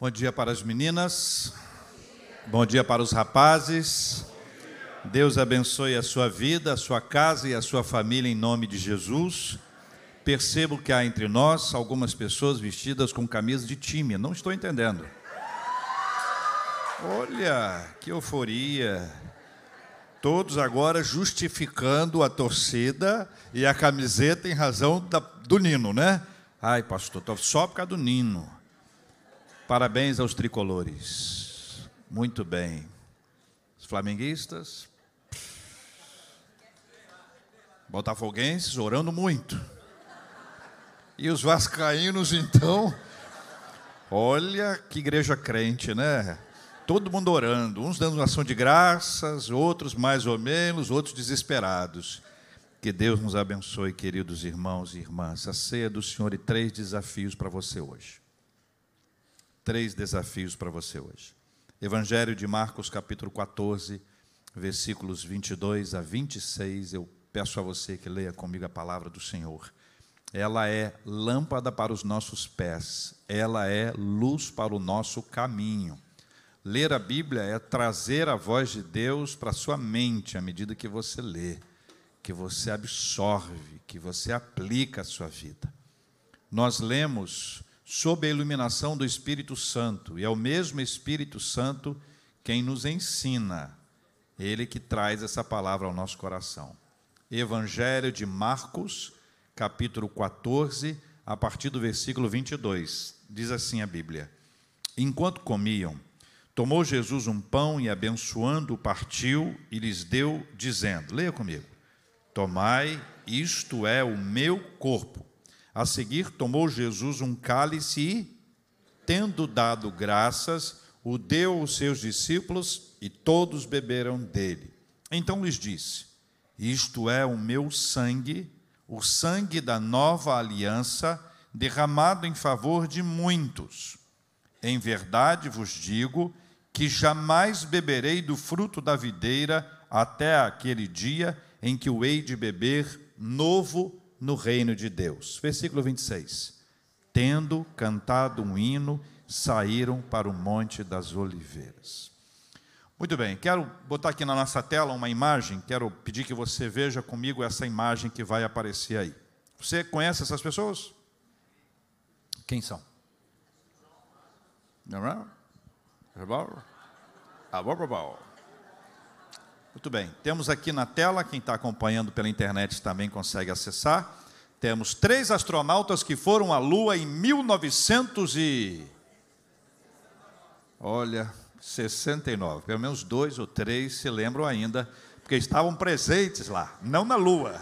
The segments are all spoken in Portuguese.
Bom dia para as meninas. Bom dia para os rapazes. Deus abençoe a sua vida, a sua casa e a sua família em nome de Jesus. Percebo que há entre nós algumas pessoas vestidas com camisa de time. Não estou entendendo. Olha, que euforia. Todos agora justificando a torcida e a camiseta em razão da, do Nino, né? Ai, pastor, só por causa do Nino. Parabéns aos tricolores. Muito bem. Os flamenguistas. Botafoguenses orando muito. E os vascaínos, então. Olha que igreja crente, né? Todo mundo orando, uns dando ação de graças, outros mais ou menos, outros desesperados. Que Deus nos abençoe, queridos irmãos e irmãs. A ceia do Senhor e três desafios para você hoje. Três desafios para você hoje. Evangelho de Marcos, capítulo 14, versículos 22 a 26. Eu peço a você que leia comigo a palavra do Senhor. Ela é lâmpada para os nossos pés, ela é luz para o nosso caminho. Ler a Bíblia é trazer a voz de Deus para a sua mente à medida que você lê, que você absorve, que você aplica a sua vida. Nós lemos sob a iluminação do Espírito Santo, e é o mesmo Espírito Santo quem nos ensina, ele que traz essa palavra ao nosso coração. Evangelho de Marcos, capítulo 14, a partir do versículo 22. Diz assim a Bíblia: Enquanto comiam, Tomou Jesus um pão e, abençoando, partiu e lhes deu, dizendo: Leia comigo. Tomai, isto é o meu corpo. A seguir, tomou Jesus um cálice e, tendo dado graças, o deu aos seus discípulos e todos beberam dele. Então lhes disse: Isto é o meu sangue, o sangue da nova aliança, derramado em favor de muitos. Em verdade vos digo que jamais beberei do fruto da videira até aquele dia em que o hei de beber novo no reino de Deus. Versículo 26. Tendo cantado um hino, saíram para o Monte das Oliveiras. Muito bem, quero botar aqui na nossa tela uma imagem, quero pedir que você veja comigo essa imagem que vai aparecer aí. Você conhece essas pessoas? Quem são? Não é? Muito bem, temos aqui na tela, quem está acompanhando pela internet também consegue acessar. Temos três astronautas que foram à Lua em 1900 e. Olha, 69. Pelo menos dois ou três se lembram ainda, porque estavam presentes lá, não na Lua,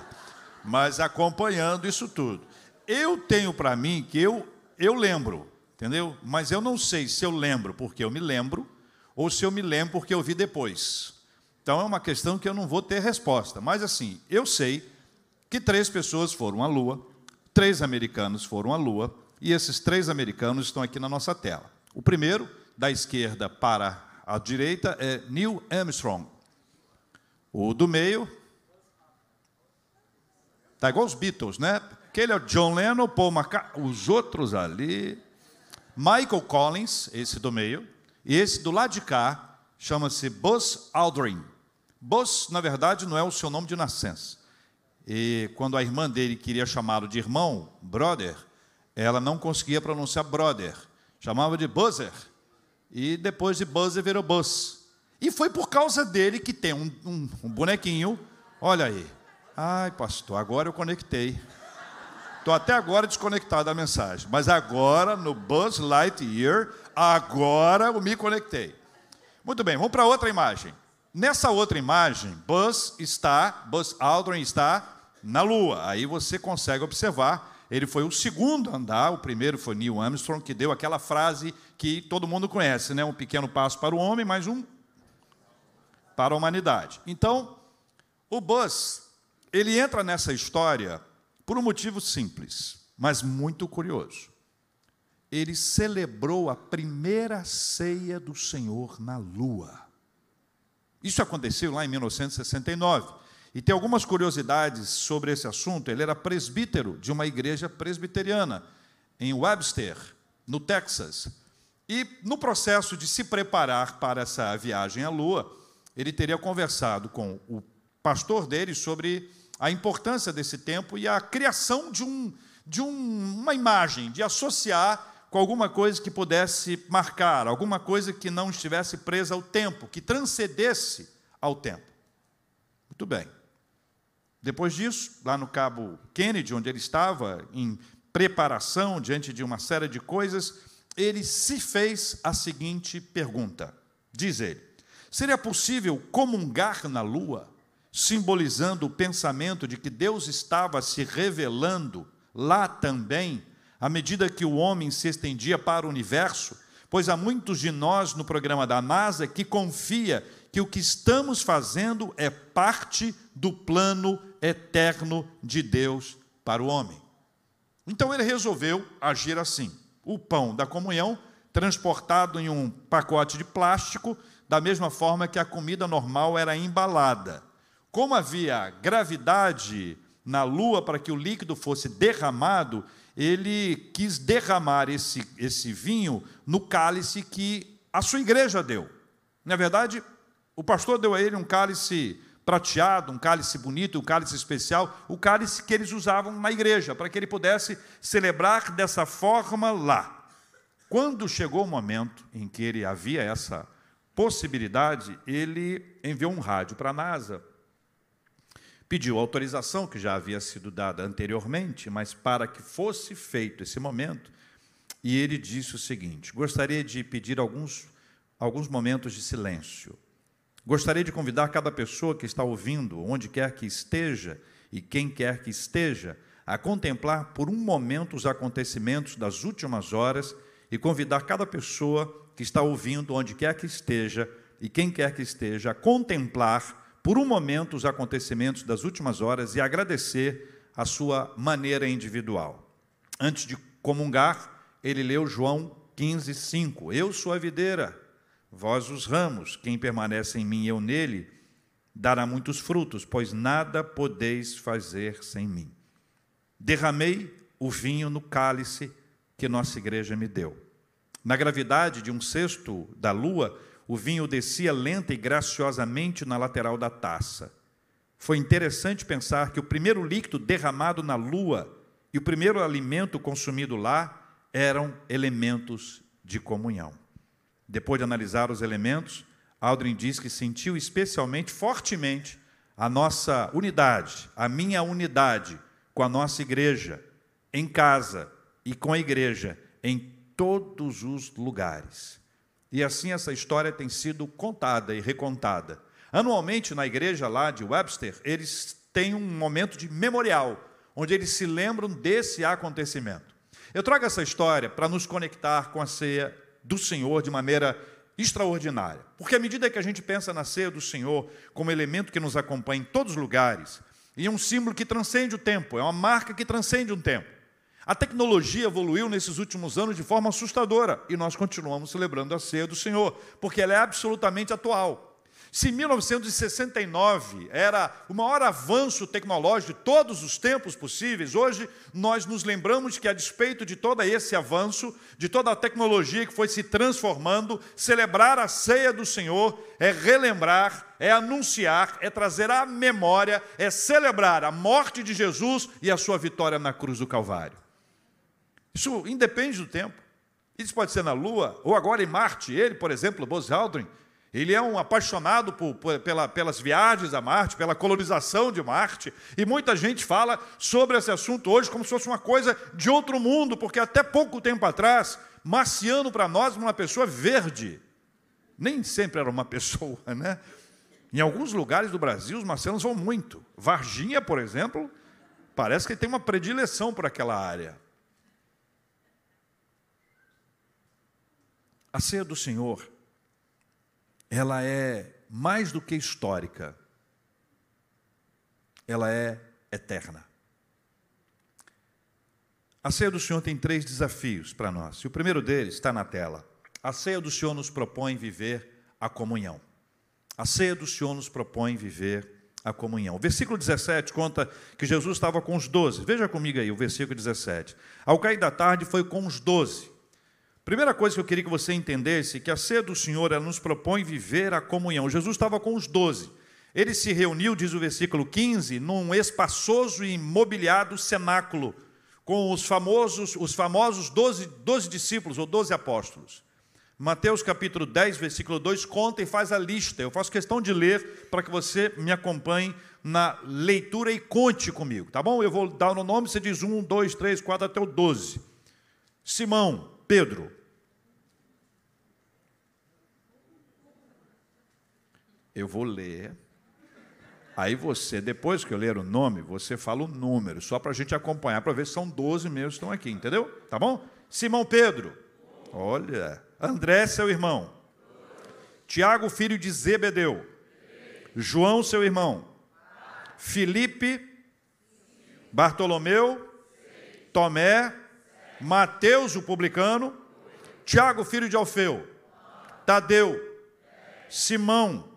mas acompanhando isso tudo. Eu tenho para mim que eu, eu lembro, entendeu? Mas eu não sei se eu lembro porque eu me lembro, ou se eu me lembro porque eu vi depois. Então é uma questão que eu não vou ter resposta. Mas assim, eu sei que três pessoas foram à Lua, três americanos foram à Lua, e esses três americanos estão aqui na nossa tela. O primeiro, da esquerda para a direita, é Neil Armstrong. O do meio, tá igual os Beatles, né? Aquele é o John Lennon, Paul McCartney, os outros ali, Michael Collins, esse do meio, e esse do lado de cá chama-se Buzz Aldrin. Buzz, na verdade, não é o seu nome de nascença. E quando a irmã dele queria chamá-lo de irmão, brother, ela não conseguia pronunciar brother, chamava de Buzzer. E depois de Buzzer virou Buzz. E foi por causa dele que tem um, um, um bonequinho. Olha aí. Ai, pastor, agora eu conectei. Estou até agora desconectado da mensagem. Mas agora, no Buzz Lightyear, agora eu me conectei. Muito bem, vamos para outra imagem. Nessa outra imagem, Buzz está, Buzz Aldrin está na Lua. Aí você consegue observar, ele foi o segundo a andar, o primeiro foi Neil Armstrong, que deu aquela frase que todo mundo conhece, né? Um pequeno passo para o homem, mais um para a humanidade. Então, o Buzz, ele entra nessa história por um motivo simples, mas muito curioso ele celebrou a primeira ceia do Senhor na lua. Isso aconteceu lá em 1969. E tem algumas curiosidades sobre esse assunto. Ele era presbítero de uma igreja presbiteriana em Webster, no Texas. E no processo de se preparar para essa viagem à Lua, ele teria conversado com o pastor dele sobre a importância desse tempo e a criação de, um, de um, uma imagem, de associar com alguma coisa que pudesse marcar, alguma coisa que não estivesse presa ao tempo, que transcendesse ao tempo. Muito bem. Depois disso, lá no Cabo Kennedy, onde ele estava em preparação diante de uma série de coisas, ele se fez a seguinte pergunta: diz ele, seria possível comungar na lua, simbolizando o pensamento de que Deus estava se revelando lá também, à medida que o homem se estendia para o universo? Pois há muitos de nós no programa da NASA que confia que o que estamos fazendo é parte do plano eterno de Deus para o homem. Então ele resolveu agir assim: o pão da comunhão transportado em um pacote de plástico, da mesma forma que a comida normal era embalada. Como havia gravidade na lua para que o líquido fosse derramado, ele quis derramar esse, esse vinho no cálice que a sua igreja deu. Na verdade, o pastor deu a ele um cálice prateado, um cálice bonito, um cálice especial, o cálice que eles usavam na igreja, para que ele pudesse celebrar dessa forma lá. Quando chegou o momento em que ele havia essa possibilidade, ele enviou um rádio para a NASA, pediu autorização, que já havia sido dada anteriormente, mas para que fosse feito esse momento, e ele disse o seguinte: gostaria de pedir alguns, alguns momentos de silêncio. Gostaria de convidar cada pessoa que está ouvindo, onde quer que esteja e quem quer que esteja, a contemplar por um momento os acontecimentos das últimas horas e convidar cada pessoa que está ouvindo, onde quer que esteja e quem quer que esteja, a contemplar por um momento os acontecimentos das últimas horas e agradecer a sua maneira individual. Antes de comungar, ele leu João 15, 5. Eu sou a videira Vós os ramos, quem permanece em mim e eu nele, dará muitos frutos, pois nada podeis fazer sem mim. Derramei o vinho no cálice que nossa igreja me deu. Na gravidade de um cesto da lua, o vinho descia lenta e graciosamente na lateral da taça. Foi interessante pensar que o primeiro líquido derramado na lua e o primeiro alimento consumido lá eram elementos de comunhão. Depois de analisar os elementos, Aldrin diz que sentiu especialmente, fortemente, a nossa unidade, a minha unidade com a nossa igreja, em casa e com a igreja, em todos os lugares. E assim essa história tem sido contada e recontada. Anualmente, na igreja lá de Webster, eles têm um momento de memorial, onde eles se lembram desse acontecimento. Eu trago essa história para nos conectar com a ceia do Senhor de maneira extraordinária. Porque à medida que a gente pensa na ceia do Senhor como elemento que nos acompanha em todos os lugares, e é um símbolo que transcende o tempo, é uma marca que transcende um tempo. A tecnologia evoluiu nesses últimos anos de forma assustadora e nós continuamos celebrando a ceia do Senhor, porque ela é absolutamente atual. Se 1969 era o maior avanço tecnológico de todos os tempos possíveis, hoje nós nos lembramos que, a despeito de todo esse avanço, de toda a tecnologia que foi se transformando, celebrar a ceia do Senhor é relembrar, é anunciar, é trazer à memória, é celebrar a morte de Jesus e a sua vitória na cruz do Calvário. Isso independe do tempo. Isso pode ser na Lua, ou agora em Marte. Ele, por exemplo, Buzz Aldrin, ele é um apaixonado por, por, pela, pelas viagens a Marte, pela colonização de Marte, e muita gente fala sobre esse assunto hoje como se fosse uma coisa de outro mundo, porque até pouco tempo atrás, marciano para nós uma pessoa verde. Nem sempre era uma pessoa, né? Em alguns lugares do Brasil, os marcianos vão muito. Varginha, por exemplo, parece que tem uma predileção por aquela área. A ceia do Senhor ela é mais do que histórica, ela é eterna. A ceia do Senhor tem três desafios para nós, e o primeiro deles está na tela. A ceia do Senhor nos propõe viver a comunhão. A ceia do Senhor nos propõe viver a comunhão. O versículo 17 conta que Jesus estava com os doze. Veja comigo aí o versículo 17. Ao cair da tarde foi com os doze. Primeira coisa que eu queria que você entendesse é que a ceia do Senhor ela nos propõe viver a comunhão. Jesus estava com os doze. Ele se reuniu, diz o versículo 15, num espaçoso e imobiliado cenáculo, com os famosos, os famosos doze, doze discípulos ou doze apóstolos. Mateus capítulo 10, versículo 2, conta e faz a lista. Eu faço questão de ler para que você me acompanhe na leitura e conte comigo, tá bom? Eu vou dar o nome, você diz um, dois, três, quatro, até o 12. Simão, Pedro. Eu vou ler. Aí você, depois que eu ler o nome, você fala o número, só para a gente acompanhar, para ver se são 12 mesmo que estão aqui, entendeu? Tá bom? Simão Pedro. Olha, André, seu irmão. Tiago, filho de Zebedeu. João, seu irmão. Felipe, Bartolomeu, Tomé, Mateus, o publicano, Tiago, filho de Alfeu, Tadeu, Simão,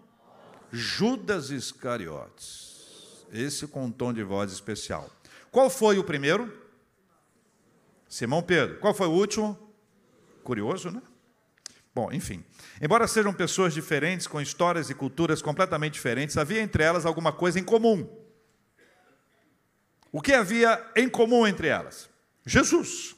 Judas Iscariotes. Esse com um tom de voz especial. Qual foi o primeiro? Simão Pedro. Qual foi o último? Curioso, né? Bom, enfim. Embora sejam pessoas diferentes, com histórias e culturas completamente diferentes, havia entre elas alguma coisa em comum. O que havia em comum entre elas? Jesus.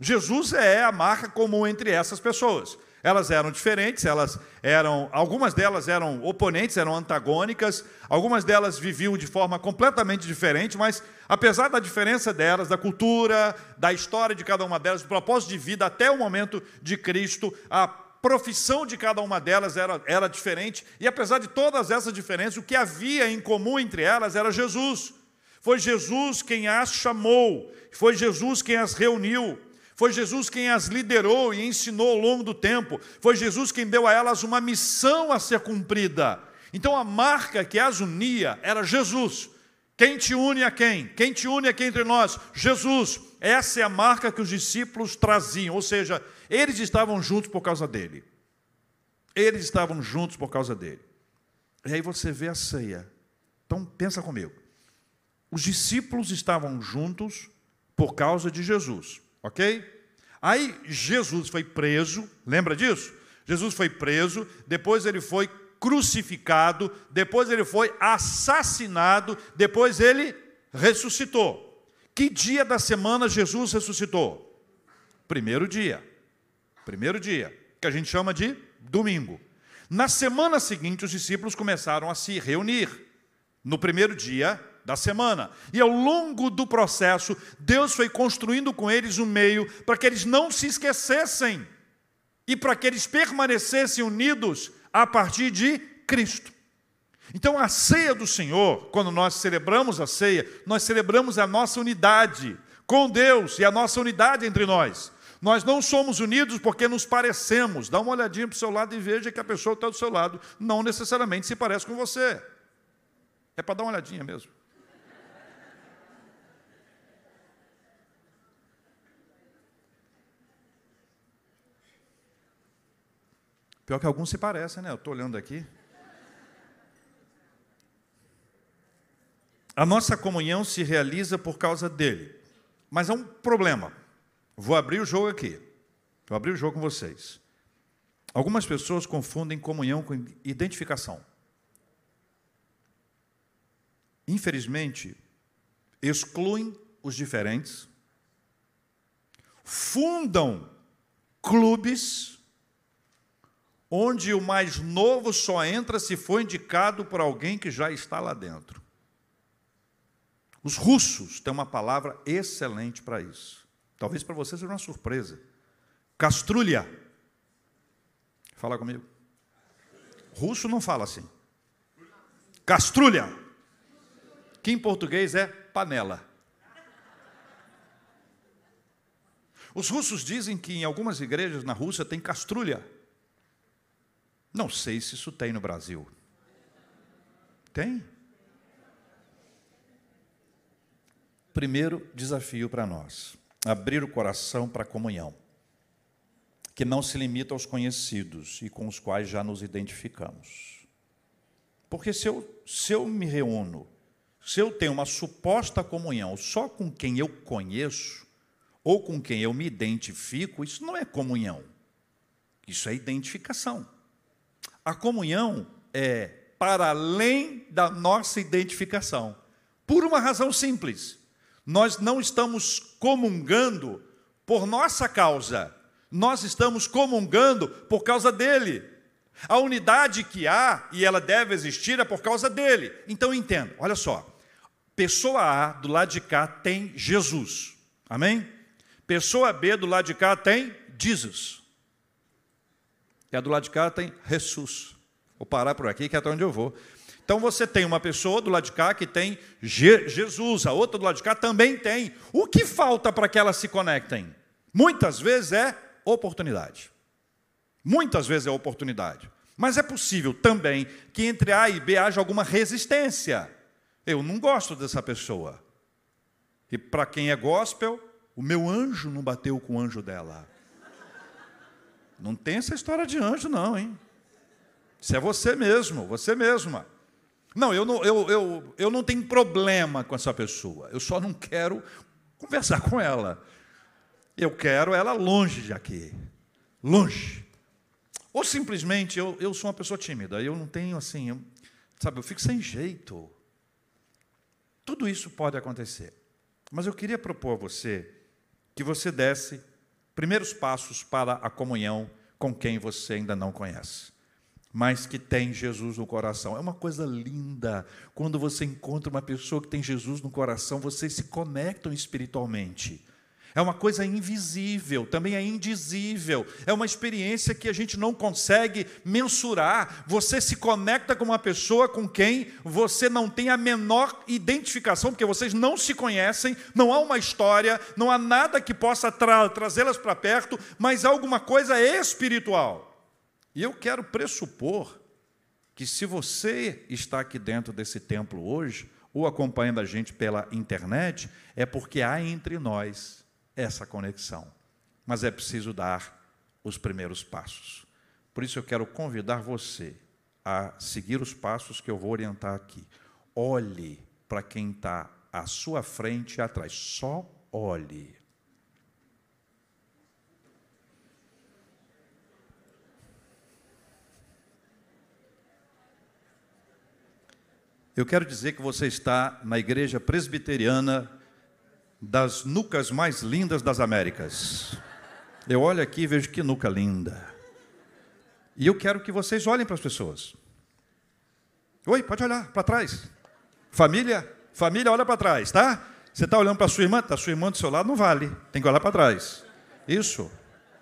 Jesus é a marca comum entre essas pessoas. Elas eram diferentes, elas eram, algumas delas eram oponentes, eram antagônicas, algumas delas viviam de forma completamente diferente, mas apesar da diferença delas, da cultura, da história de cada uma delas, do propósito de vida até o momento de Cristo, a profissão de cada uma delas era, era diferente, e apesar de todas essas diferenças, o que havia em comum entre elas era Jesus. Foi Jesus quem as chamou, foi Jesus quem as reuniu. Foi Jesus quem as liderou e ensinou ao longo do tempo. Foi Jesus quem deu a elas uma missão a ser cumprida. Então a marca que as unia era Jesus. Quem te une a quem? Quem te une aqui entre nós? Jesus. Essa é a marca que os discípulos traziam, ou seja, eles estavam juntos por causa dele. Eles estavam juntos por causa dele. E aí você vê a ceia. Então pensa comigo. Os discípulos estavam juntos por causa de Jesus ok? Aí Jesus foi preso, lembra disso? Jesus foi preso, depois ele foi crucificado, depois ele foi assassinado, depois ele ressuscitou. Que dia da semana Jesus ressuscitou? Primeiro dia. Primeiro dia, que a gente chama de domingo. Na semana seguinte, os discípulos começaram a se reunir. No primeiro dia, da semana. E ao longo do processo, Deus foi construindo com eles um meio para que eles não se esquecessem e para que eles permanecessem unidos a partir de Cristo. Então, a ceia do Senhor, quando nós celebramos a ceia, nós celebramos a nossa unidade com Deus e a nossa unidade entre nós. Nós não somos unidos porque nos parecemos. Dá uma olhadinha para o seu lado e veja que a pessoa que está do seu lado não necessariamente se parece com você. É para dar uma olhadinha mesmo. Pior que alguns se parecem, né? Eu estou olhando aqui. A nossa comunhão se realiza por causa dele. Mas é um problema. Vou abrir o jogo aqui. Vou abrir o jogo com vocês. Algumas pessoas confundem comunhão com identificação. Infelizmente, excluem os diferentes, fundam clubes onde o mais novo só entra se for indicado por alguém que já está lá dentro. Os russos têm uma palavra excelente para isso. Talvez para você seja uma surpresa. Castrulha. Fala comigo. Russo não fala assim. Castrulha. Que em português é panela. Os russos dizem que em algumas igrejas na Rússia tem castrulha. Não sei se isso tem no Brasil. Tem? Primeiro desafio para nós: abrir o coração para a comunhão, que não se limita aos conhecidos e com os quais já nos identificamos. Porque se eu, se eu me reúno, se eu tenho uma suposta comunhão só com quem eu conheço, ou com quem eu me identifico, isso não é comunhão. Isso é identificação. A comunhão é para além da nossa identificação. Por uma razão simples. Nós não estamos comungando por nossa causa. Nós estamos comungando por causa dele. A unidade que há e ela deve existir é por causa dele. Então entenda, olha só. Pessoa A do lado de cá tem Jesus. Amém? Pessoa B do lado de cá tem Jesus. E a do lado de cá tem Jesus. Vou parar por aqui, que é até onde eu vou. Então você tem uma pessoa do lado de cá que tem Je Jesus, a outra do lado de cá também tem. O que falta para que elas se conectem? Muitas vezes é oportunidade. Muitas vezes é oportunidade. Mas é possível também que entre A e B haja alguma resistência. Eu não gosto dessa pessoa. E para quem é gospel, o meu anjo não bateu com o anjo dela. Não tem essa história de anjo, não, hein? Isso é você mesmo, você mesma. Não, eu não, eu, eu, eu não tenho problema com essa pessoa. Eu só não quero conversar com ela. Eu quero ela longe de aqui. Longe. Ou simplesmente eu, eu sou uma pessoa tímida. Eu não tenho assim, eu, sabe, eu fico sem jeito. Tudo isso pode acontecer. Mas eu queria propor a você que você desse primeiros passos para a comunhão com quem você ainda não conhece, mas que tem Jesus no coração. É uma coisa linda quando você encontra uma pessoa que tem Jesus no coração, vocês se conectam espiritualmente. É uma coisa invisível, também é indizível. É uma experiência que a gente não consegue mensurar. Você se conecta com uma pessoa com quem você não tem a menor identificação, porque vocês não se conhecem, não há uma história, não há nada que possa tra trazê-las para perto, mas há alguma coisa espiritual. E eu quero pressupor que se você está aqui dentro desse templo hoje, ou acompanhando a gente pela internet, é porque há entre nós essa conexão. Mas é preciso dar os primeiros passos. Por isso eu quero convidar você a seguir os passos que eu vou orientar aqui. Olhe para quem está à sua frente e atrás. Só olhe. Eu quero dizer que você está na igreja presbiteriana das nucas mais lindas das Américas. Eu olho aqui e vejo que nuca linda. E eu quero que vocês olhem para as pessoas. Oi, pode olhar para trás. Família, família, olha para trás, tá? Você está olhando para sua irmã? Tá sua irmã do seu lado não vale. Tem que olhar para trás. Isso.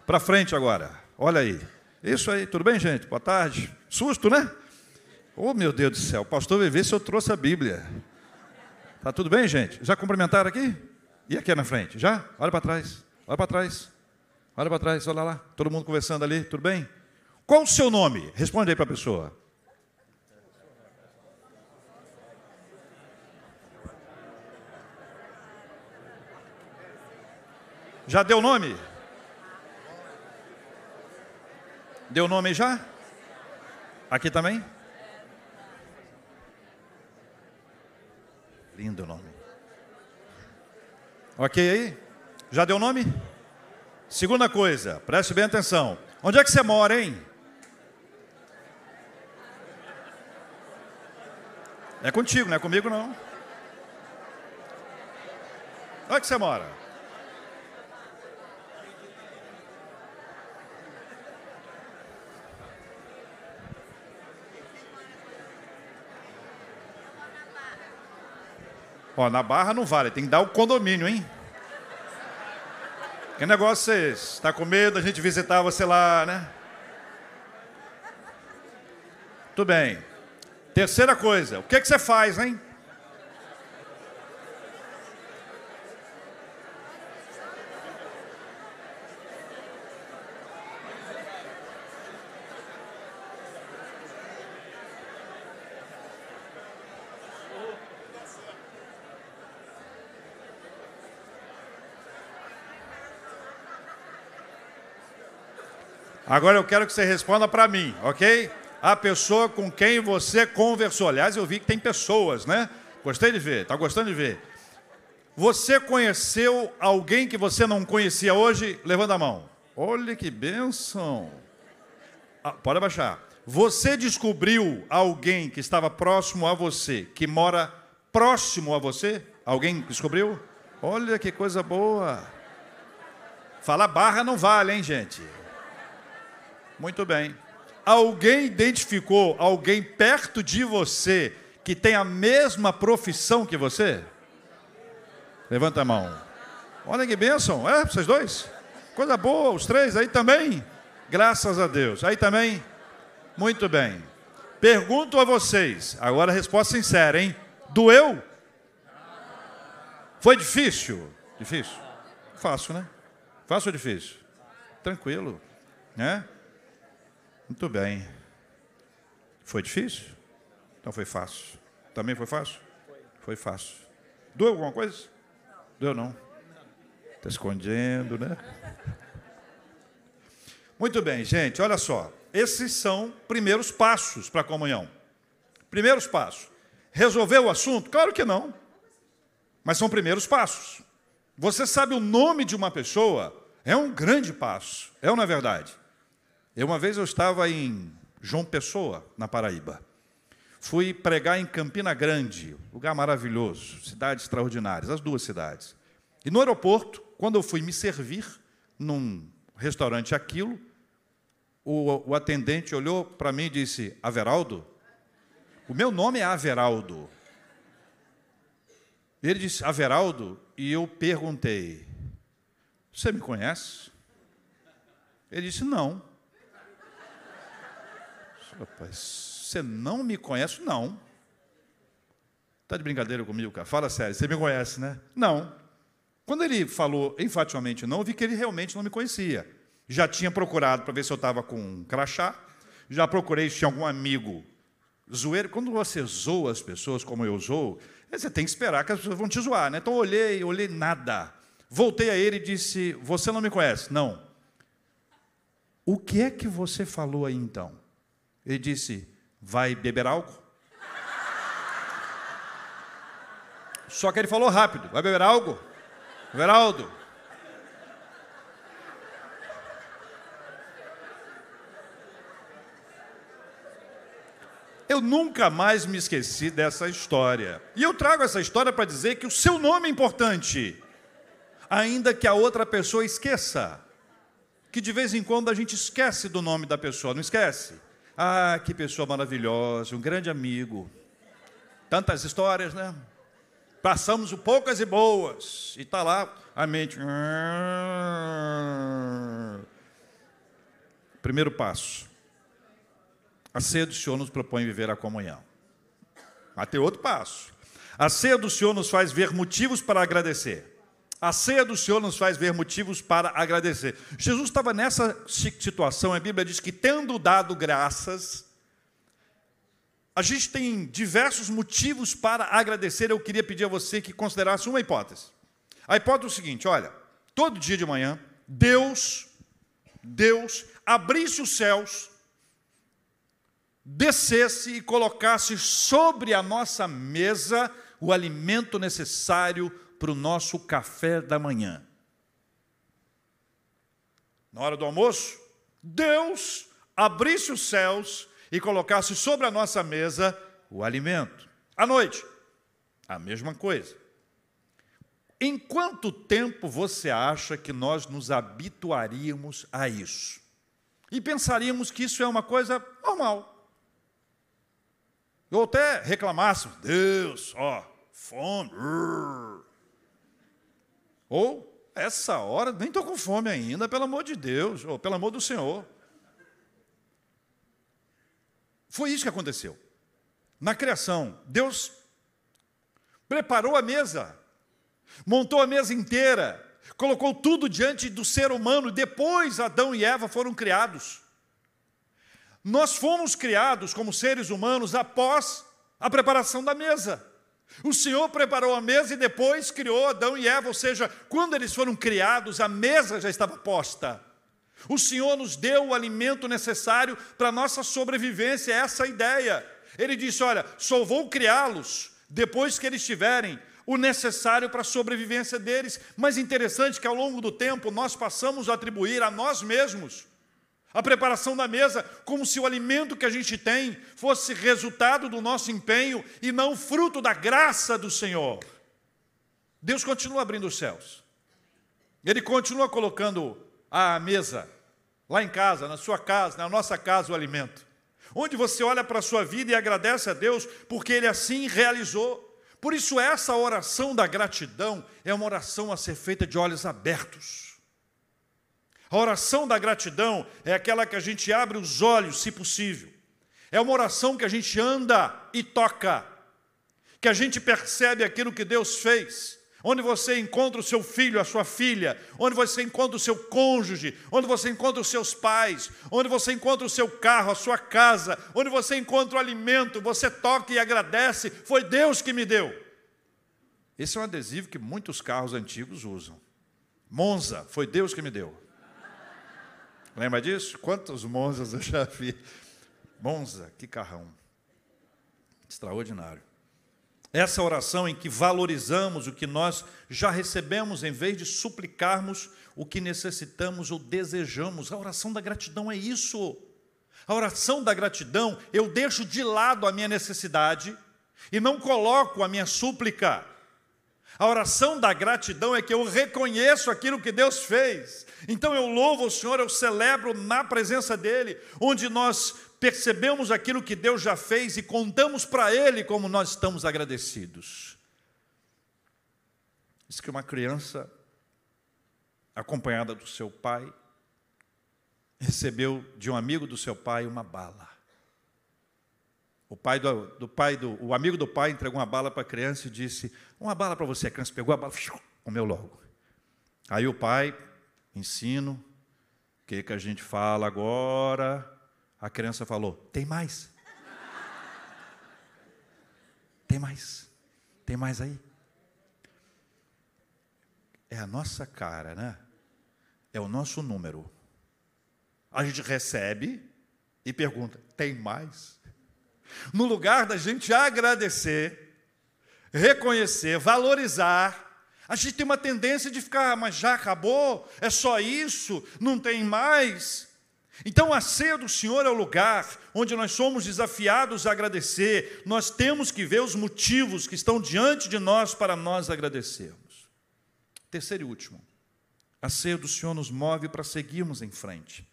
Para frente agora. Olha aí. Isso aí. Tudo bem, gente? Boa tarde. Susto, né? Oh, meu Deus do céu. Pastor, ver se eu trouxe a Bíblia. Tá tudo bem, gente? Já cumprimentaram aqui? E aqui na frente? Já? Olha para trás. Olha para trás. Olha para trás, olha lá. Todo mundo conversando ali, tudo bem? Qual o seu nome? Responde aí para a pessoa. Já deu nome? Deu nome já? Aqui também? Lindo nome. Ok aí? Já deu nome? Segunda coisa, preste bem atenção. Onde é que você mora, hein? É contigo, não é comigo não. Onde é que você mora? Ó, na barra não vale, tem que dar o condomínio, hein? Que negócio é esse? Está com medo da gente visitar você lá, né? Tudo bem. Terceira coisa, o que, que você faz, hein? Agora eu quero que você responda para mim, ok? A pessoa com quem você conversou. Aliás, eu vi que tem pessoas, né? Gostei de ver, está gostando de ver. Você conheceu alguém que você não conhecia hoje? Levanta a mão. Olha que bênção. Ah, pode abaixar. Você descobriu alguém que estava próximo a você, que mora próximo a você? Alguém descobriu? Olha que coisa boa. Falar barra não vale, hein, gente? Muito bem. Alguém identificou alguém perto de você que tem a mesma profissão que você? Levanta a mão. Olha que bênção. É, vocês dois? Coisa boa, os três aí também? Graças a Deus. Aí também? Muito bem. Pergunto a vocês, agora a resposta sincera, hein? Doeu? Foi difícil? Difícil? Fácil, né? Fácil ou difícil? Tranquilo, né? Muito bem. Foi difícil? Então foi fácil. Também foi fácil? Foi fácil. Doeu alguma coisa? Doeu não. Está escondendo, né? Muito bem, gente, olha só. Esses são primeiros passos para a comunhão. Primeiros passos. Resolveu o assunto? Claro que não. Mas são primeiros passos. Você sabe o nome de uma pessoa? É um grande passo. É ou não é verdade? Eu, uma vez eu estava em João Pessoa, na Paraíba. Fui pregar em Campina Grande, lugar maravilhoso, cidades extraordinárias, as duas cidades. E no aeroporto, quando eu fui me servir num restaurante aquilo, o, o atendente olhou para mim e disse: Averaldo? O meu nome é Averaldo. Ele disse: Averaldo, e eu perguntei: Você me conhece? Ele disse: Não. Rapaz, você não me conhece? Não. Está de brincadeira comigo, cara? Fala sério, você me conhece, né? Não. Quando ele falou enfaticamente não, eu vi que ele realmente não me conhecia. Já tinha procurado para ver se eu estava com um crachá, já procurei se tinha algum amigo zoeiro. Quando você zoa as pessoas como eu zoo, você tem que esperar que as pessoas vão te zoar, né? Então olhei, olhei nada. Voltei a ele e disse: Você não me conhece? Não. O que é que você falou aí então? Ele disse: Vai beber álcool? Só que ele falou rápido: Vai beber algo? Veraldo. Eu nunca mais me esqueci dessa história. E eu trago essa história para dizer que o seu nome é importante, ainda que a outra pessoa esqueça. Que de vez em quando a gente esquece do nome da pessoa, não esquece? Ah, que pessoa maravilhosa, um grande amigo. Tantas histórias, né? Passamos poucas e boas. E está lá a mente. Primeiro passo. A ceia do Senhor nos propõe viver a comunhão. Mas tem outro passo. A ceia do Senhor nos faz ver motivos para agradecer. A ceia do Senhor nos faz ver motivos para agradecer. Jesus estava nessa situação, a Bíblia diz que, tendo dado graças, a gente tem diversos motivos para agradecer. Eu queria pedir a você que considerasse uma hipótese. A hipótese é o seguinte: olha, todo dia de manhã, Deus, Deus abrisse os céus, descesse e colocasse sobre a nossa mesa o alimento necessário para o nosso café da manhã. Na hora do almoço, Deus abrisse os céus e colocasse sobre a nossa mesa o alimento. À noite, a mesma coisa. Em quanto tempo você acha que nós nos habituaríamos a isso? E pensaríamos que isso é uma coisa normal. Ou até reclamássemos, Deus, ó, fome. Ou, essa hora, nem estou com fome ainda, pelo amor de Deus, ou pelo amor do Senhor. Foi isso que aconteceu. Na criação, Deus preparou a mesa, montou a mesa inteira, colocou tudo diante do ser humano, depois Adão e Eva foram criados. Nós fomos criados como seres humanos após a preparação da mesa. O Senhor preparou a mesa e depois criou Adão e Eva, ou seja, quando eles foram criados, a mesa já estava posta. O Senhor nos deu o alimento necessário para a nossa sobrevivência, essa é a ideia. Ele disse: Olha, só vou criá-los depois que eles tiverem o necessário para a sobrevivência deles. Mas interessante que ao longo do tempo nós passamos a atribuir a nós mesmos a preparação da mesa, como se o alimento que a gente tem fosse resultado do nosso empenho e não fruto da graça do Senhor. Deus continua abrindo os céus. Ele continua colocando a mesa lá em casa, na sua casa, na nossa casa, o alimento. Onde você olha para a sua vida e agradece a Deus porque Ele assim realizou. Por isso, essa oração da gratidão é uma oração a ser feita de olhos abertos. A oração da gratidão é aquela que a gente abre os olhos, se possível. É uma oração que a gente anda e toca, que a gente percebe aquilo que Deus fez onde você encontra o seu filho, a sua filha, onde você encontra o seu cônjuge, onde você encontra os seus pais, onde você encontra o seu carro, a sua casa, onde você encontra o alimento, você toca e agradece, foi Deus que me deu. Esse é um adesivo que muitos carros antigos usam. Monza, foi Deus que me deu. Lembra disso? Quantos Monzas eu já vi? Monza, que carrão. Extraordinário. Essa oração em que valorizamos o que nós já recebemos, em vez de suplicarmos o que necessitamos ou desejamos. A oração da gratidão é isso. A oração da gratidão, eu deixo de lado a minha necessidade e não coloco a minha súplica. A oração da gratidão é que eu reconheço aquilo que Deus fez. Então eu louvo o Senhor, eu celebro na presença dEle, onde nós percebemos aquilo que Deus já fez e contamos para Ele como nós estamos agradecidos. Diz que uma criança, acompanhada do seu pai, recebeu de um amigo do seu pai uma bala. O pai do, do pai do, o amigo do pai entregou uma bala para a criança e disse: Uma bala para você. A criança pegou a bala, comeu logo. Aí o pai, ensino, o que, que a gente fala agora? A criança falou: Tem mais. Tem mais. Tem mais aí. É a nossa cara, né? É o nosso número. A gente recebe e pergunta: Tem mais? No lugar da gente agradecer, reconhecer, valorizar, a gente tem uma tendência de ficar, ah, mas já acabou? É só isso? Não tem mais? Então, a ceia do Senhor é o lugar onde nós somos desafiados a agradecer, nós temos que ver os motivos que estão diante de nós para nós agradecermos. Terceiro e último, a ceia do Senhor nos move para seguirmos em frente.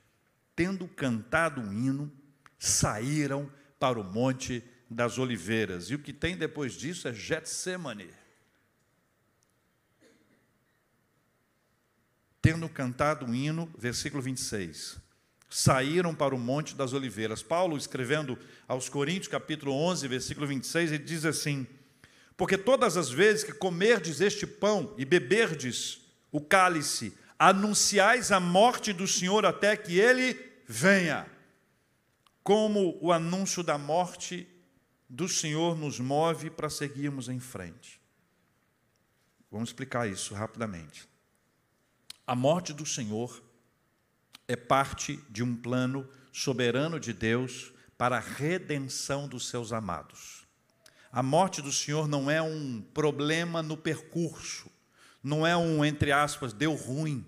Tendo cantado um hino, saíram para o Monte das Oliveiras. E o que tem depois disso é Getsemane. Tendo cantado um hino, versículo 26 saíram para o Monte das Oliveiras. Paulo, escrevendo aos Coríntios, capítulo 11, versículo 26, ele diz assim: Porque todas as vezes que comerdes este pão e beberdes o cálice, anunciais a morte do Senhor até que ele venha. Como o anúncio da morte do Senhor nos move para seguirmos em frente. Vamos explicar isso rapidamente. A morte do Senhor é parte de um plano soberano de Deus para a redenção dos seus amados. A morte do Senhor não é um problema no percurso, não é um, entre aspas, deu ruim.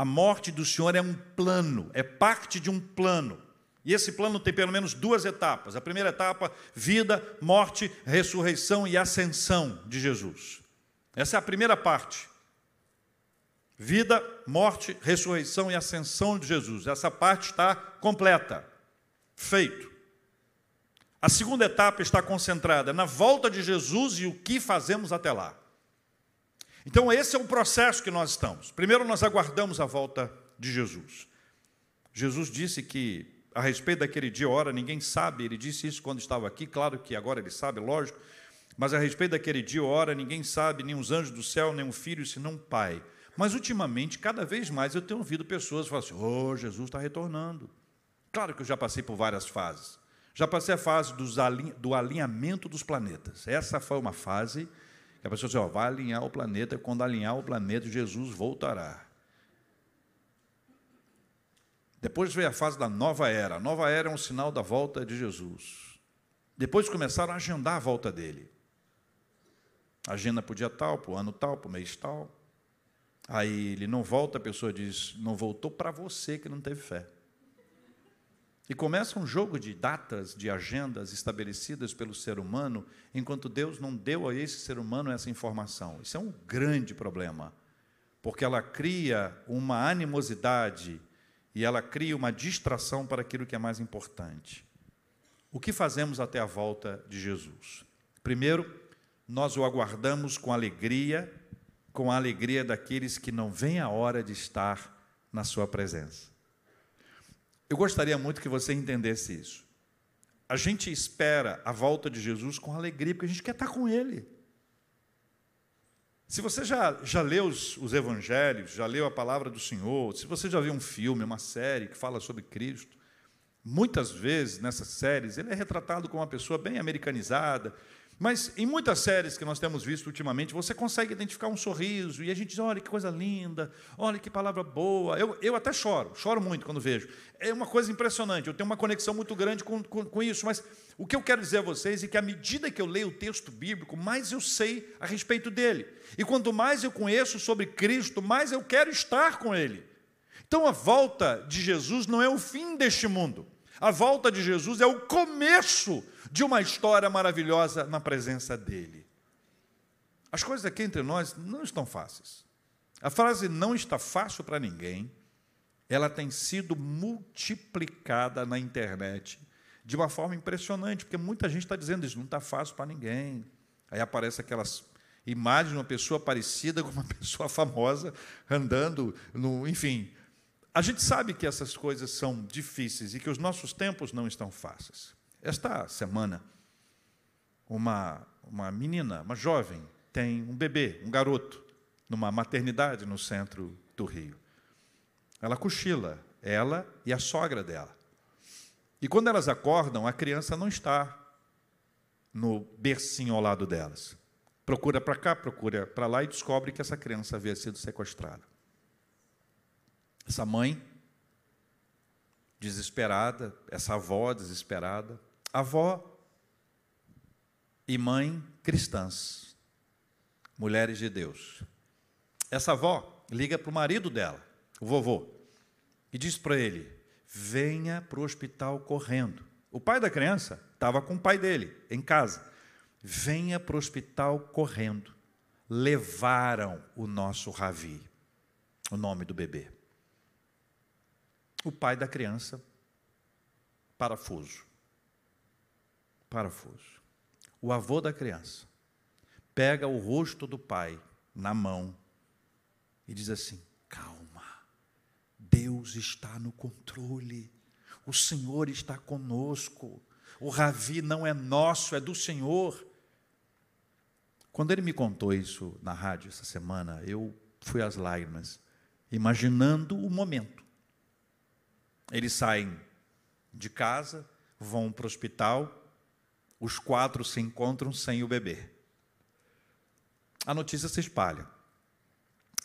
A morte do Senhor é um plano, é parte de um plano. E esse plano tem pelo menos duas etapas. A primeira etapa, vida, morte, ressurreição e ascensão de Jesus. Essa é a primeira parte. Vida, morte, ressurreição e ascensão de Jesus. Essa parte está completa. Feito. A segunda etapa está concentrada na volta de Jesus e o que fazemos até lá. Então, esse é o processo que nós estamos. Primeiro, nós aguardamos a volta de Jesus. Jesus disse que, a respeito daquele dia, hora, ninguém sabe, ele disse isso quando estava aqui, claro que agora ele sabe, lógico, mas a respeito daquele dia, hora, ninguém sabe, nem os anjos do céu, nem o filho, senão o Pai. Mas ultimamente, cada vez mais eu tenho ouvido pessoas falar assim: oh, Jesus está retornando. Claro que eu já passei por várias fases. Já passei a fase do alinhamento dos planetas. Essa foi uma fase que a pessoa disse: oh, vai alinhar o planeta, quando alinhar o planeta, Jesus voltará. Depois veio a fase da nova era. A nova era é um sinal da volta de Jesus. Depois começaram a agendar a volta dele. Agenda para o dia tal, para o ano tal, para o mês tal. Aí ele não volta, a pessoa diz: não voltou para você que não teve fé. E começa um jogo de datas, de agendas estabelecidas pelo ser humano, enquanto Deus não deu a esse ser humano essa informação. Isso é um grande problema, porque ela cria uma animosidade e ela cria uma distração para aquilo que é mais importante. O que fazemos até a volta de Jesus? Primeiro, nós o aguardamos com alegria, com a alegria daqueles que não vêm a hora de estar na sua presença. Eu gostaria muito que você entendesse isso. A gente espera a volta de Jesus com alegria, porque a gente quer estar com Ele. Se você já, já leu os, os evangelhos, já leu a palavra do Senhor, se você já viu um filme, uma série que fala sobre Cristo, muitas vezes nessas séries ele é retratado como uma pessoa bem americanizada, mas em muitas séries que nós temos visto ultimamente, você consegue identificar um sorriso e a gente diz: olha que coisa linda, olha que palavra boa. Eu, eu até choro, choro muito quando vejo. É uma coisa impressionante, eu tenho uma conexão muito grande com, com, com isso, mas o que eu quero dizer a vocês é que à medida que eu leio o texto bíblico, mais eu sei a respeito dele. E quanto mais eu conheço sobre Cristo, mais eu quero estar com ele. Então a volta de Jesus não é o fim deste mundo. A volta de Jesus é o começo de uma história maravilhosa na presença dele. As coisas aqui entre nós não estão fáceis. A frase não está fácil para ninguém, ela tem sido multiplicada na internet de uma forma impressionante, porque muita gente está dizendo isso, não está fácil para ninguém. Aí aparece aquelas imagens de uma pessoa parecida com uma pessoa famosa andando, no, enfim, a gente sabe que essas coisas são difíceis e que os nossos tempos não estão fáceis. Esta semana, uma, uma menina, uma jovem, tem um bebê, um garoto, numa maternidade no centro do Rio. Ela cochila, ela e a sogra dela. E quando elas acordam, a criança não está no bercinho ao lado delas. Procura para cá, procura para lá e descobre que essa criança havia sido sequestrada. Essa mãe, desesperada, essa avó desesperada, avó e mãe cristãs, mulheres de Deus. Essa avó liga para o marido dela, o vovô, e diz para ele: venha para o hospital correndo. O pai da criança estava com o pai dele em casa. Venha para o hospital correndo. Levaram o nosso Ravi, o nome do bebê o pai da criança, parafuso. Parafuso. O avô da criança pega o rosto do pai na mão e diz assim: calma, Deus está no controle, o Senhor está conosco, o Ravi não é nosso, é do Senhor. Quando ele me contou isso na rádio essa semana, eu fui às lágrimas, imaginando o momento. Eles saem de casa, vão para o hospital, os quatro se encontram sem o bebê. A notícia se espalha.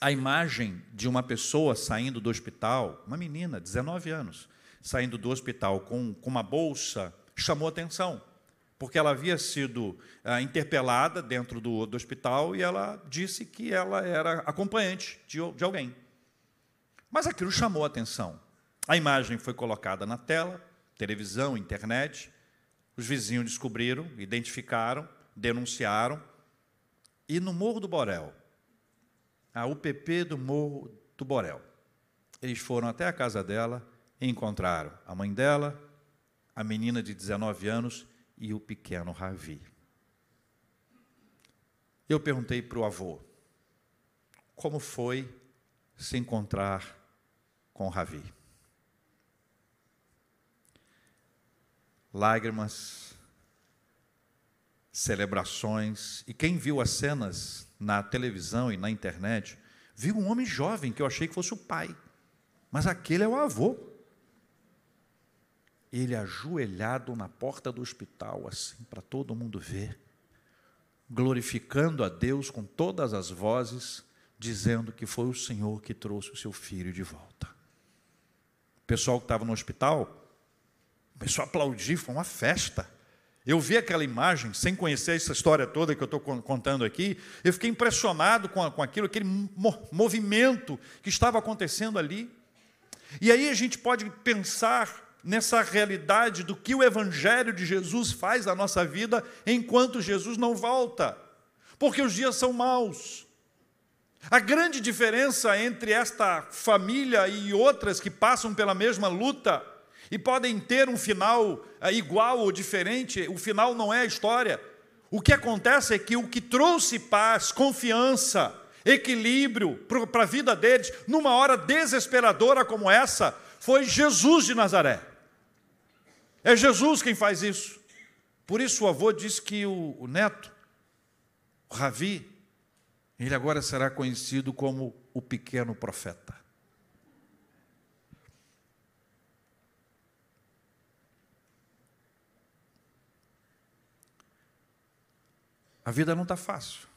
A imagem de uma pessoa saindo do hospital, uma menina, 19 anos, saindo do hospital com, com uma bolsa, chamou atenção, porque ela havia sido ah, interpelada dentro do, do hospital e ela disse que ela era acompanhante de, de alguém. Mas aquilo chamou atenção. A imagem foi colocada na tela, televisão, internet. Os vizinhos descobriram, identificaram, denunciaram. E no Morro do Borel, a UPP do Morro do Borel, eles foram até a casa dela e encontraram a mãe dela, a menina de 19 anos e o pequeno Ravi. Eu perguntei para o avô, como foi se encontrar com o Ravi? Lágrimas, celebrações. E quem viu as cenas na televisão e na internet, viu um homem jovem que eu achei que fosse o pai, mas aquele é o avô. Ele ajoelhado na porta do hospital, assim, para todo mundo ver, glorificando a Deus com todas as vozes, dizendo que foi o Senhor que trouxe o seu filho de volta. O pessoal que estava no hospital Começou a aplaudir, foi uma festa. Eu vi aquela imagem, sem conhecer essa história toda que eu estou contando aqui, eu fiquei impressionado com, com aquilo, aquele movimento que estava acontecendo ali. E aí a gente pode pensar nessa realidade do que o Evangelho de Jesus faz na nossa vida enquanto Jesus não volta, porque os dias são maus. A grande diferença entre esta família e outras que passam pela mesma luta e podem ter um final eh, igual ou diferente, o final não é a história. O que acontece é que o que trouxe paz, confiança, equilíbrio para a vida deles, numa hora desesperadora como essa, foi Jesus de Nazaré. É Jesus quem faz isso. Por isso o avô disse que o, o neto, o Ravi, ele agora será conhecido como o pequeno profeta. A vida não está fácil.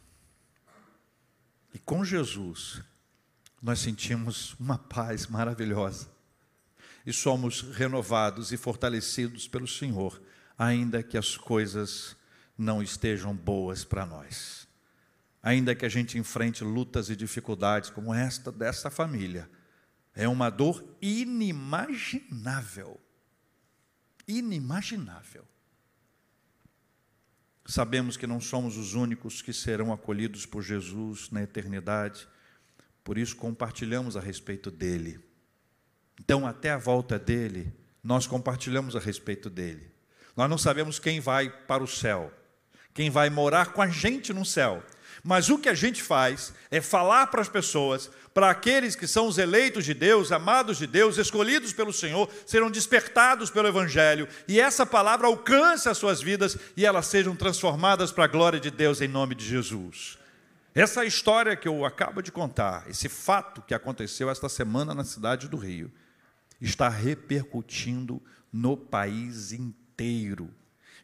E com Jesus, nós sentimos uma paz maravilhosa. E somos renovados e fortalecidos pelo Senhor, ainda que as coisas não estejam boas para nós. Ainda que a gente enfrente lutas e dificuldades como esta dessa família, é uma dor inimaginável. Inimaginável. Sabemos que não somos os únicos que serão acolhidos por Jesus na eternidade, por isso compartilhamos a respeito dele. Então, até a volta dele, nós compartilhamos a respeito dele. Nós não sabemos quem vai para o céu, quem vai morar com a gente no céu, mas o que a gente faz é falar para as pessoas, para aqueles que são os eleitos de Deus, amados de Deus, escolhidos pelo Senhor, serão despertados pelo Evangelho, e essa palavra alcance as suas vidas e elas sejam transformadas para a glória de Deus em nome de Jesus. Essa história que eu acabo de contar, esse fato que aconteceu esta semana na cidade do Rio, está repercutindo no país inteiro.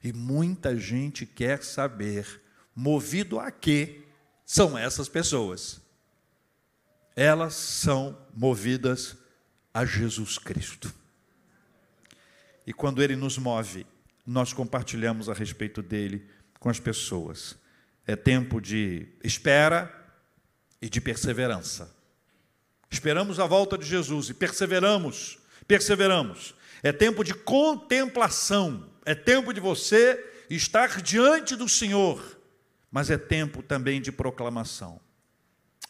E muita gente quer saber, movido a quê são essas pessoas. Elas são movidas a Jesus Cristo. E quando Ele nos move, nós compartilhamos a respeito dele com as pessoas. É tempo de espera e de perseverança. Esperamos a volta de Jesus e perseveramos, perseveramos. É tempo de contemplação, é tempo de você estar diante do Senhor mas é tempo também de proclamação.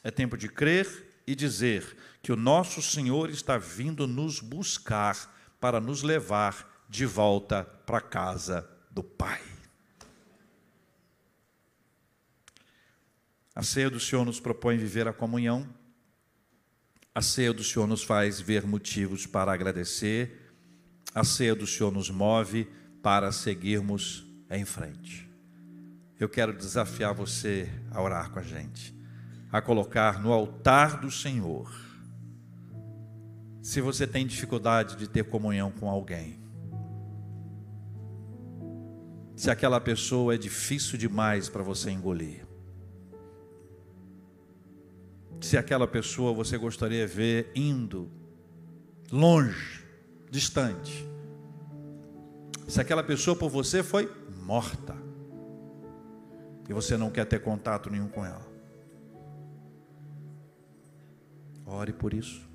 É tempo de crer e dizer que o nosso Senhor está vindo nos buscar para nos levar de volta para a casa do Pai. A ceia do Senhor nos propõe viver a comunhão. A ceia do Senhor nos faz ver motivos para agradecer. A ceia do Senhor nos move para seguirmos em frente eu quero desafiar você a orar com a gente, a colocar no altar do Senhor. Se você tem dificuldade de ter comunhão com alguém, se aquela pessoa é difícil demais para você engolir, se aquela pessoa você gostaria de ver indo longe, distante, se aquela pessoa por você foi morta, e você não quer ter contato nenhum com ela. Ore por isso.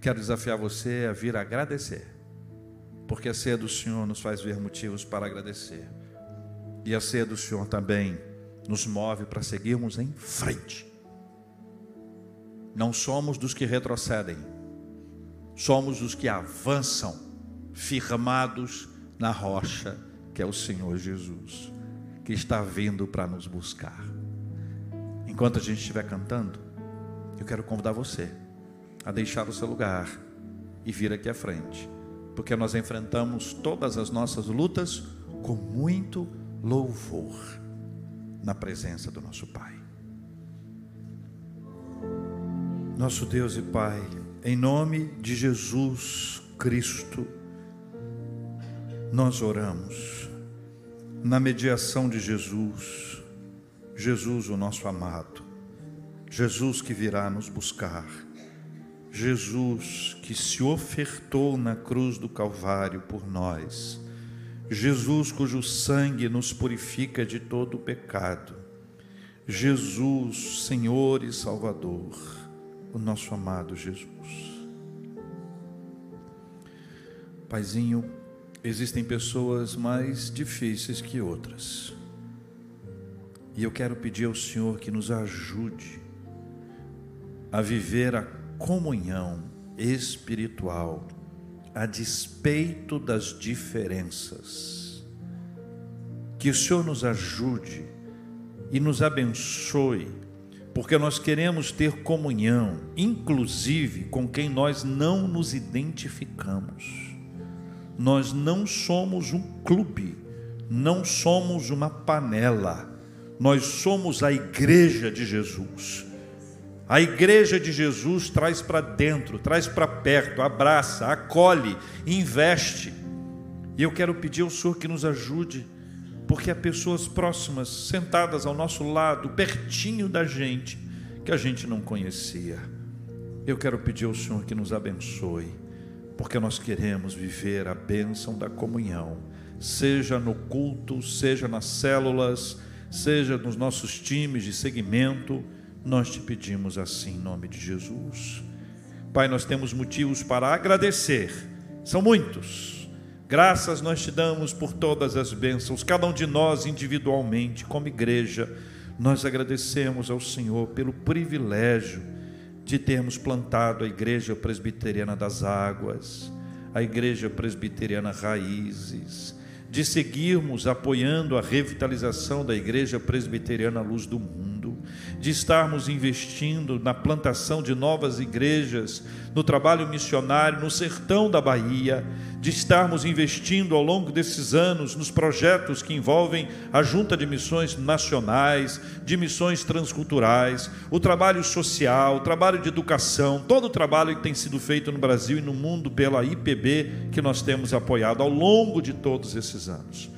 Quero desafiar você a vir agradecer, porque a ceia do Senhor nos faz ver motivos para agradecer, e a ceia do Senhor também nos move para seguirmos em frente. Não somos dos que retrocedem, somos os que avançam, firmados na rocha que é o Senhor Jesus, que está vindo para nos buscar. Enquanto a gente estiver cantando, eu quero convidar você a deixar o seu lugar e vir aqui à frente, porque nós enfrentamos todas as nossas lutas com muito louvor na presença do nosso Pai. Nosso Deus e Pai, em nome de Jesus Cristo, nós oramos na mediação de Jesus, Jesus, o nosso amado, Jesus que virá nos buscar, Jesus que se ofertou na cruz do Calvário por nós, Jesus, cujo sangue nos purifica de todo o pecado. Jesus, Senhor e Salvador, o nosso amado Jesus. Paizinho, existem pessoas mais difíceis que outras. E eu quero pedir ao Senhor que nos ajude a viver a comunhão espiritual a despeito das diferenças. Que o Senhor nos ajude e nos abençoe, porque nós queremos ter comunhão, inclusive com quem nós não nos identificamos. Nós não somos um clube, não somos uma panela, nós somos a igreja de Jesus. A igreja de Jesus traz para dentro, traz para perto, abraça, acolhe, investe. E eu quero pedir ao Senhor que nos ajude, porque há pessoas próximas, sentadas ao nosso lado, pertinho da gente, que a gente não conhecia. Eu quero pedir ao Senhor que nos abençoe, porque nós queremos viver a bênção da comunhão, seja no culto, seja nas células, seja nos nossos times de segmento nós te pedimos assim em nome de Jesus. Pai, nós temos motivos para agradecer, são muitos. Graças nós te damos por todas as bênçãos, cada um de nós individualmente, como igreja, nós agradecemos ao Senhor pelo privilégio de termos plantado a Igreja Presbiteriana das Águas, a Igreja Presbiteriana Raízes, de seguirmos apoiando a revitalização da Igreja Presbiteriana Luz do Mundo de estarmos investindo na plantação de novas igrejas, no trabalho missionário no sertão da Bahia, de estarmos investindo ao longo desses anos nos projetos que envolvem a Junta de Missões Nacionais, de missões transculturais, o trabalho social, o trabalho de educação, todo o trabalho que tem sido feito no Brasil e no mundo pela IPB que nós temos apoiado ao longo de todos esses anos.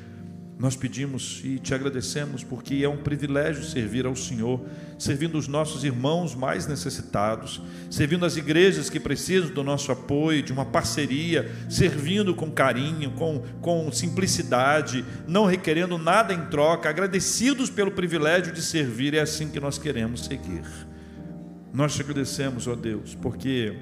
Nós pedimos e te agradecemos porque é um privilégio servir ao Senhor, servindo os nossos irmãos mais necessitados, servindo as igrejas que precisam do nosso apoio, de uma parceria, servindo com carinho, com, com simplicidade, não requerendo nada em troca, agradecidos pelo privilégio de servir, é assim que nós queremos seguir. Nós te agradecemos, ó Deus, porque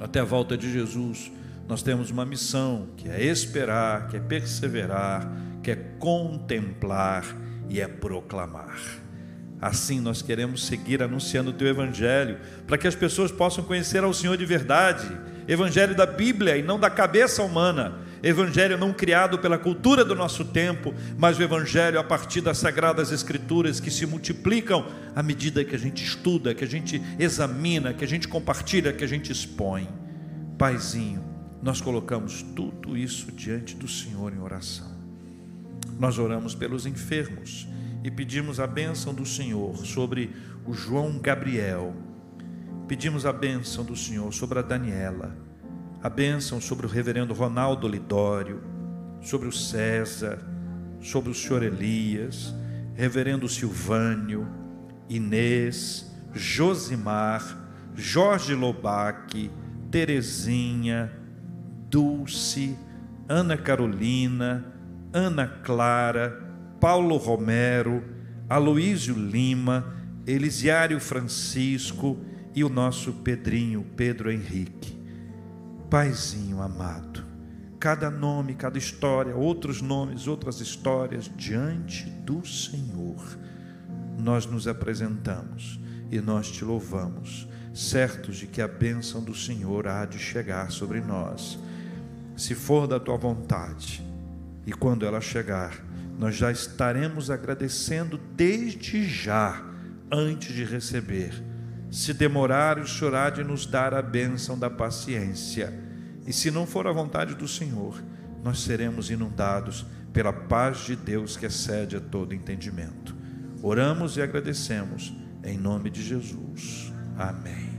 até a volta de Jesus nós temos uma missão que é esperar, que é perseverar que é contemplar e é proclamar. Assim nós queremos seguir anunciando o teu evangelho, para que as pessoas possam conhecer ao Senhor de verdade, evangelho da Bíblia e não da cabeça humana, evangelho não criado pela cultura do nosso tempo, mas o evangelho a partir das sagradas escrituras que se multiplicam à medida que a gente estuda, que a gente examina, que a gente compartilha, que a gente expõe. Paizinho, nós colocamos tudo isso diante do Senhor em oração. Nós oramos pelos enfermos e pedimos a bênção do Senhor sobre o João Gabriel. Pedimos a bênção do Senhor sobre a Daniela, a bênção sobre o reverendo Ronaldo Lidório, sobre o César, sobre o senhor Elias, reverendo Silvânio, Inês, Josimar, Jorge Lobac, Terezinha, Dulce, Ana Carolina, Ana Clara, Paulo Romero, Aloísio Lima, Elisiário Francisco e o nosso Pedrinho, Pedro Henrique. Paizinho amado, cada nome, cada história, outros nomes, outras histórias diante do Senhor, nós nos apresentamos e nós te louvamos, certos de que a bênção do Senhor há de chegar sobre nós. Se for da tua vontade, e quando ela chegar, nós já estaremos agradecendo desde já, antes de receber. Se demorar, o Senhor há de nos dar a bênção da paciência. E se não for a vontade do Senhor, nós seremos inundados pela paz de Deus que excede a todo entendimento. Oramos e agradecemos em nome de Jesus. Amém.